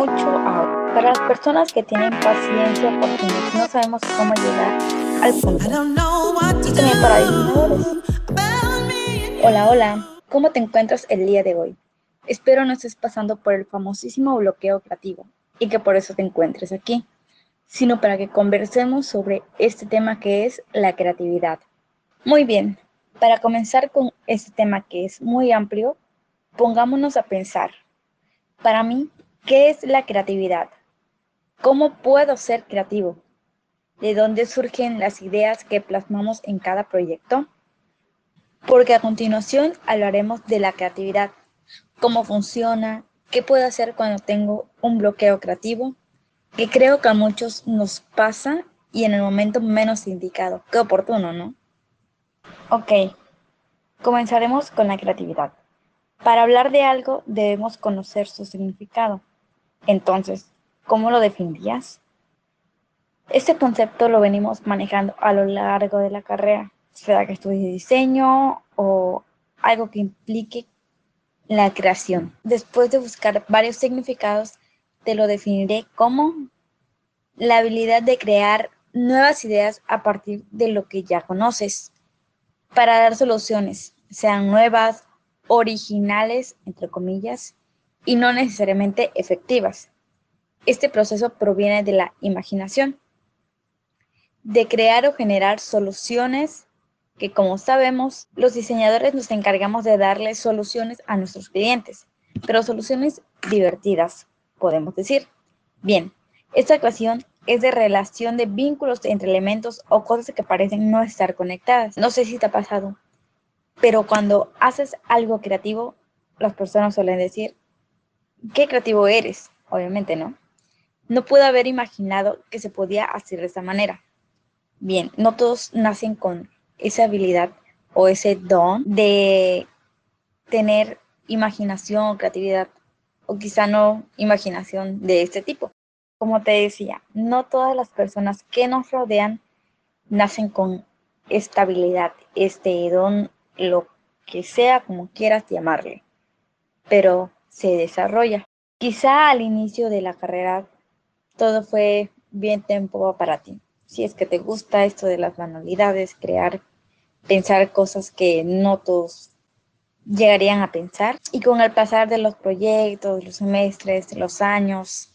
mucho. Para las personas que tienen paciencia porque no sabemos cómo llegar al punto. Y también para diseñadores. Hola, hola. ¿Cómo te encuentras el día de hoy? Espero no estés pasando por el famosísimo bloqueo creativo y que por eso te encuentres aquí, sino para que conversemos sobre este tema que es la creatividad. Muy bien, para comenzar con este tema que es muy amplio, pongámonos a pensar. Para mí, ¿qué es la creatividad? ¿Cómo puedo ser creativo? ¿De dónde surgen las ideas que plasmamos en cada proyecto? Porque a continuación hablaremos de la creatividad, cómo funciona, qué puedo hacer cuando tengo un bloqueo creativo, que creo que a muchos nos pasa y en el momento menos indicado. Qué oportuno, ¿no? Ok, comenzaremos con la creatividad. Para hablar de algo debemos conocer su significado. Entonces, ¿Cómo lo definirías? Este concepto lo venimos manejando a lo largo de la carrera, sea que estudies diseño o algo que implique la creación. Después de buscar varios significados, te lo definiré como la habilidad de crear nuevas ideas a partir de lo que ya conoces, para dar soluciones, sean nuevas, originales, entre comillas, y no necesariamente efectivas. Este proceso proviene de la imaginación, de crear o generar soluciones que como sabemos, los diseñadores nos encargamos de darle soluciones a nuestros clientes, pero soluciones divertidas, podemos decir. Bien, esta ecuación es de relación de vínculos entre elementos o cosas que parecen no estar conectadas. No sé si te ha pasado, pero cuando haces algo creativo, las personas suelen decir, ¿qué creativo eres? Obviamente, ¿no? No pude haber imaginado que se podía hacer de esta manera. Bien, no todos nacen con esa habilidad o ese don de tener imaginación creatividad, o quizá no imaginación de este tipo. Como te decía, no todas las personas que nos rodean nacen con esta habilidad, este don, lo que sea como quieras llamarle, pero se desarrolla. Quizá al inicio de la carrera todo fue bien tiempo para ti. Si es que te gusta esto de las manualidades, crear, pensar cosas que no todos llegarían a pensar. Y con el pasar de los proyectos, los semestres, los años,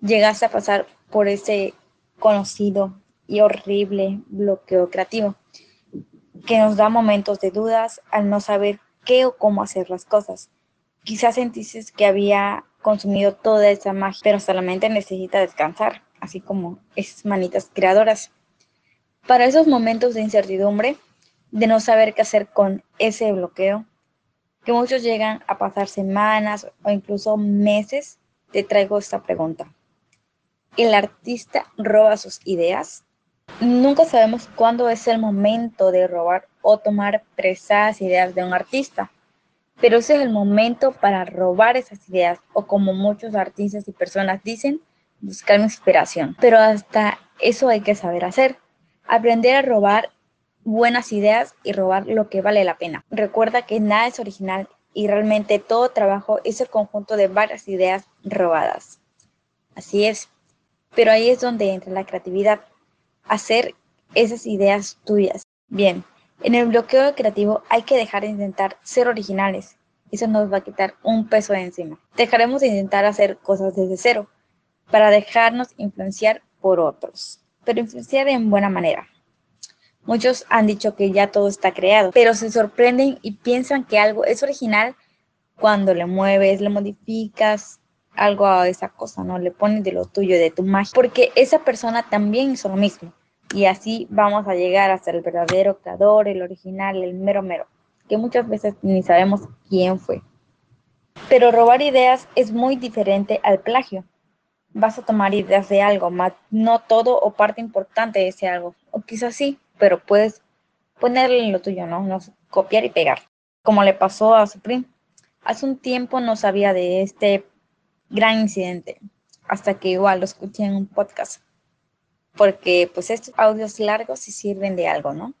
llegaste a pasar por ese conocido y horrible bloqueo creativo que nos da momentos de dudas al no saber qué o cómo hacer las cosas. Quizás sentiste que había consumido toda esa magia, pero solamente necesita descansar, así como esas manitas creadoras. Para esos momentos de incertidumbre, de no saber qué hacer con ese bloqueo, que muchos llegan a pasar semanas o incluso meses, te traigo esta pregunta. ¿El artista roba sus ideas? Nunca sabemos cuándo es el momento de robar o tomar prestadas ideas de un artista pero ese es el momento para robar esas ideas o como muchos artistas y personas dicen, buscar inspiración. Pero hasta eso hay que saber hacer. Aprender a robar buenas ideas y robar lo que vale la pena. Recuerda que nada es original y realmente todo trabajo es el conjunto de varias ideas robadas. Así es. Pero ahí es donde entra la creatividad. Hacer esas ideas tuyas. Bien, en el bloqueo creativo hay que dejar de intentar ser originales. Eso nos va a quitar un peso de encima. Dejaremos de intentar hacer cosas desde cero para dejarnos influenciar por otros, pero influenciar en buena manera. Muchos han dicho que ya todo está creado, pero se sorprenden y piensan que algo es original cuando le mueves, le modificas algo a esa cosa, ¿no? Le pones de lo tuyo, de tu magia, porque esa persona también hizo lo mismo. Y así vamos a llegar hasta el verdadero creador, el original, el mero mero, que muchas veces ni sabemos quién fue. Pero robar ideas es muy diferente al plagio. Vas a tomar ideas de algo, no todo o parte importante de ese algo. O quizás sí, pero puedes ponerle en lo tuyo, ¿no? no copiar y pegar. Como le pasó a Supreme. Hace un tiempo no sabía de este gran incidente, hasta que igual lo escuché en un podcast porque pues estos audios largos sí sirven de algo, ¿no?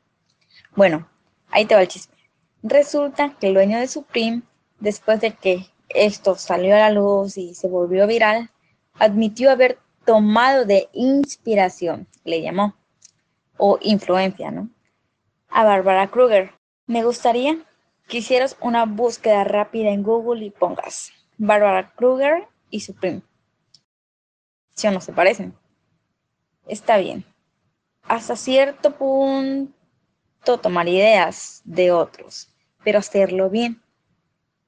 Bueno, ahí te va el chisme. Resulta que el dueño de Supreme, después de que esto salió a la luz y se volvió viral, admitió haber tomado de inspiración, le llamó, o influencia, ¿no? A Barbara Kruger. Me gustaría que hicieras una búsqueda rápida en Google y pongas Barbara Kruger y Supreme. Si o no se parecen. Está bien. Hasta cierto punto tomar ideas de otros, pero hacerlo bien.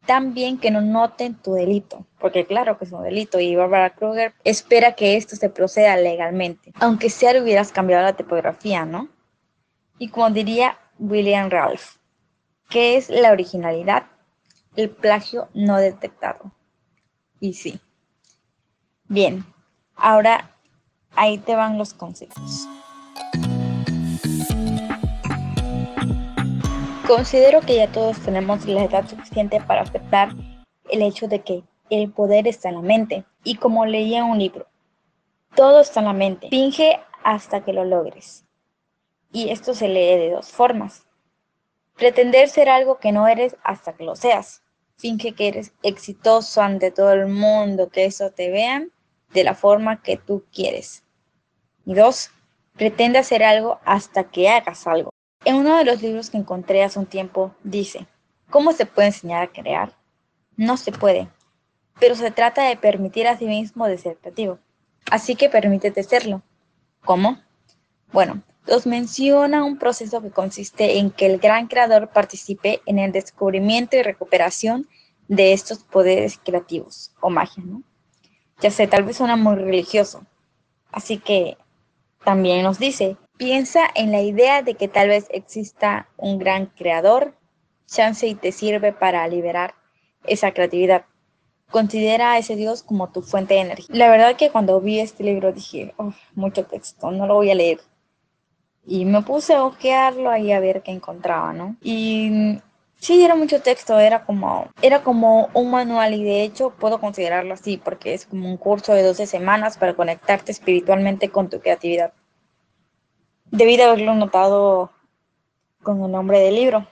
Tan bien que no noten tu delito, porque claro que es un delito y Barbara Kruger espera que esto se proceda legalmente, aunque sea le hubieras cambiado la tipografía, ¿no? Y como diría William Ralph, ¿qué es la originalidad? El plagio no detectado. Y sí. Bien, ahora ahí te van los consejos. Considero que ya todos tenemos la edad suficiente para aceptar el hecho de que el poder está en la mente. Y como leía un libro, todo está en la mente. Finge hasta que lo logres. Y esto se lee de dos formas. Pretender ser algo que no eres hasta que lo seas. Finge que eres exitoso ante todo el mundo, que eso te vean de la forma que tú quieres. Y dos, pretende hacer algo hasta que hagas algo. En uno de los libros que encontré hace un tiempo dice, ¿cómo se puede enseñar a crear? No se puede, pero se trata de permitir a sí mismo de ser creativo. Así que permítete serlo. ¿Cómo? Bueno, nos menciona un proceso que consiste en que el gran creador participe en el descubrimiento y recuperación de estos poderes creativos o magia, ¿no? Ya sé, tal vez suena muy religioso. Así que también nos dice, Piensa en la idea de que tal vez exista un gran creador, chance y te sirve para liberar esa creatividad. Considera a ese Dios como tu fuente de energía. La verdad que cuando vi este libro dije, oh, mucho texto, no lo voy a leer. Y me puse a ojearlo ahí a ver qué encontraba, ¿no? Y sí, era mucho texto, era como, era como un manual y de hecho puedo considerarlo así porque es como un curso de 12 semanas para conectarte espiritualmente con tu creatividad. Debí de haberlo notado con el nombre del libro,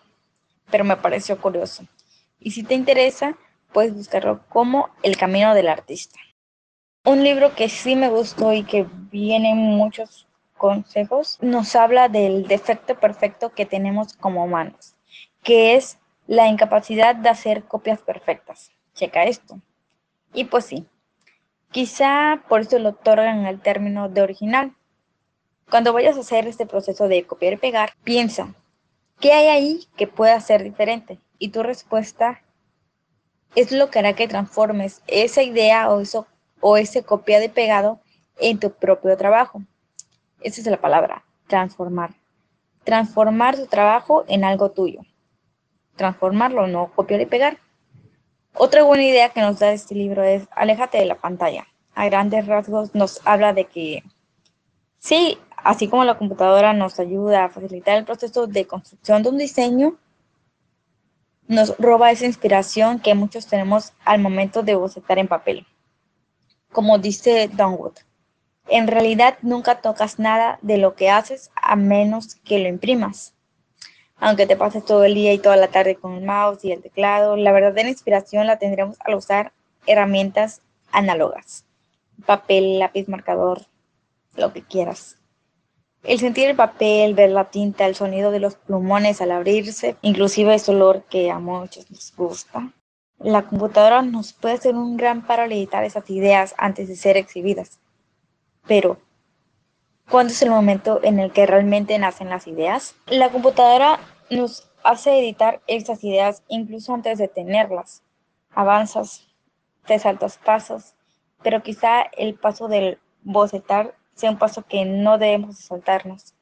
pero me pareció curioso. Y si te interesa, puedes buscarlo como El Camino del Artista. Un libro que sí me gustó y que viene muchos consejos, nos habla del defecto perfecto que tenemos como humanos, que es la incapacidad de hacer copias perfectas. Checa esto. Y pues sí, quizá por eso le otorgan el término de original, cuando vayas a hacer este proceso de copiar y pegar, piensa, ¿qué hay ahí que pueda ser diferente? Y tu respuesta es lo que hará que transformes esa idea o, eso, o ese copiado y pegado en tu propio trabajo. Esa es la palabra, transformar. Transformar tu trabajo en algo tuyo. Transformarlo, no copiar y pegar. Otra buena idea que nos da este libro es aléjate de la pantalla. A grandes rasgos nos habla de que sí, así como la computadora nos ayuda a facilitar el proceso de construcción de un diseño, nos roba esa inspiración que muchos tenemos al momento de bocetar en papel. Como dice Donwood, en realidad nunca tocas nada de lo que haces a menos que lo imprimas. Aunque te pases todo el día y toda la tarde con el mouse y el teclado, la verdadera inspiración la tendremos al usar herramientas análogas. Papel, lápiz, marcador, lo que quieras. El sentir el papel, ver la tinta, el sonido de los plumones al abrirse, inclusive ese olor que a muchos nos gusta. La computadora nos puede ser un gran para editar esas ideas antes de ser exhibidas. Pero, ¿cuándo es el momento en el que realmente nacen las ideas? La computadora nos hace editar esas ideas incluso antes de tenerlas. Avanzas, te saltas pasos, pero quizá el paso del bocetar sea un paso que no debemos saltarnos,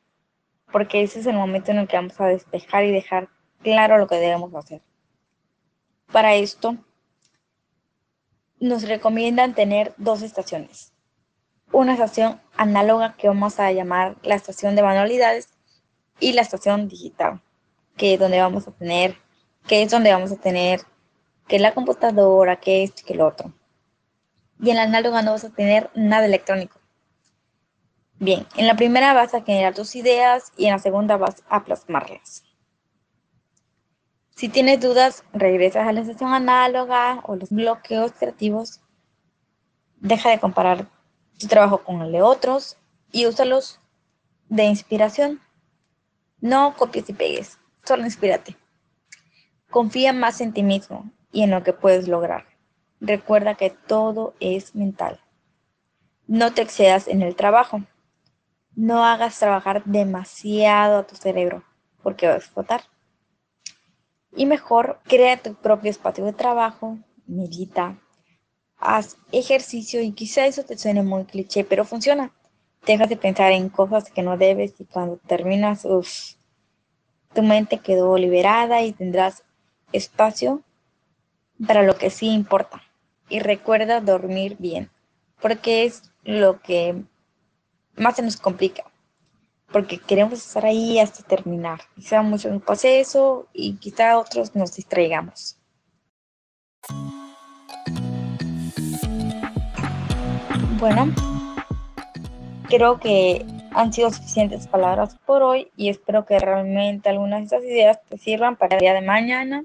porque ese es el momento en el que vamos a despejar y dejar claro lo que debemos hacer. Para esto, nos recomiendan tener dos estaciones. Una estación análoga que vamos a llamar la estación de manualidades y la estación digital, que es donde vamos a tener, que es donde vamos a tener que la computadora, que esto que lo otro. Y en la análoga no vas a tener nada electrónico. Bien, en la primera vas a generar tus ideas y en la segunda vas a plasmarlas. Si tienes dudas, regresas a la sesión análoga o los bloqueos creativos. Deja de comparar tu trabajo con el de otros y úsalos de inspiración. No copies y pegues, solo inspírate. Confía más en ti mismo y en lo que puedes lograr. Recuerda que todo es mental. No te excedas en el trabajo. No hagas trabajar demasiado a tu cerebro porque va a explotar. Y mejor, crea tu propio espacio de trabajo, medita, haz ejercicio y quizá eso te suene muy cliché, pero funciona. Dejas de pensar en cosas que no debes y cuando terminas, tu mente quedó liberada y tendrás espacio para lo que sí importa. Y recuerda dormir bien, porque es lo que más se nos complica. Porque queremos estar ahí hasta terminar. Quizá muchos nos pase eso y quizá otros nos distraigamos. Bueno, creo que han sido suficientes palabras por hoy y espero que realmente algunas de estas ideas te sirvan para el día de mañana.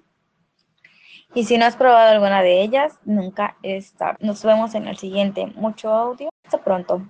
Y si no has probado alguna de ellas, nunca es. Nos vemos en el siguiente. Mucho audio. Hasta pronto.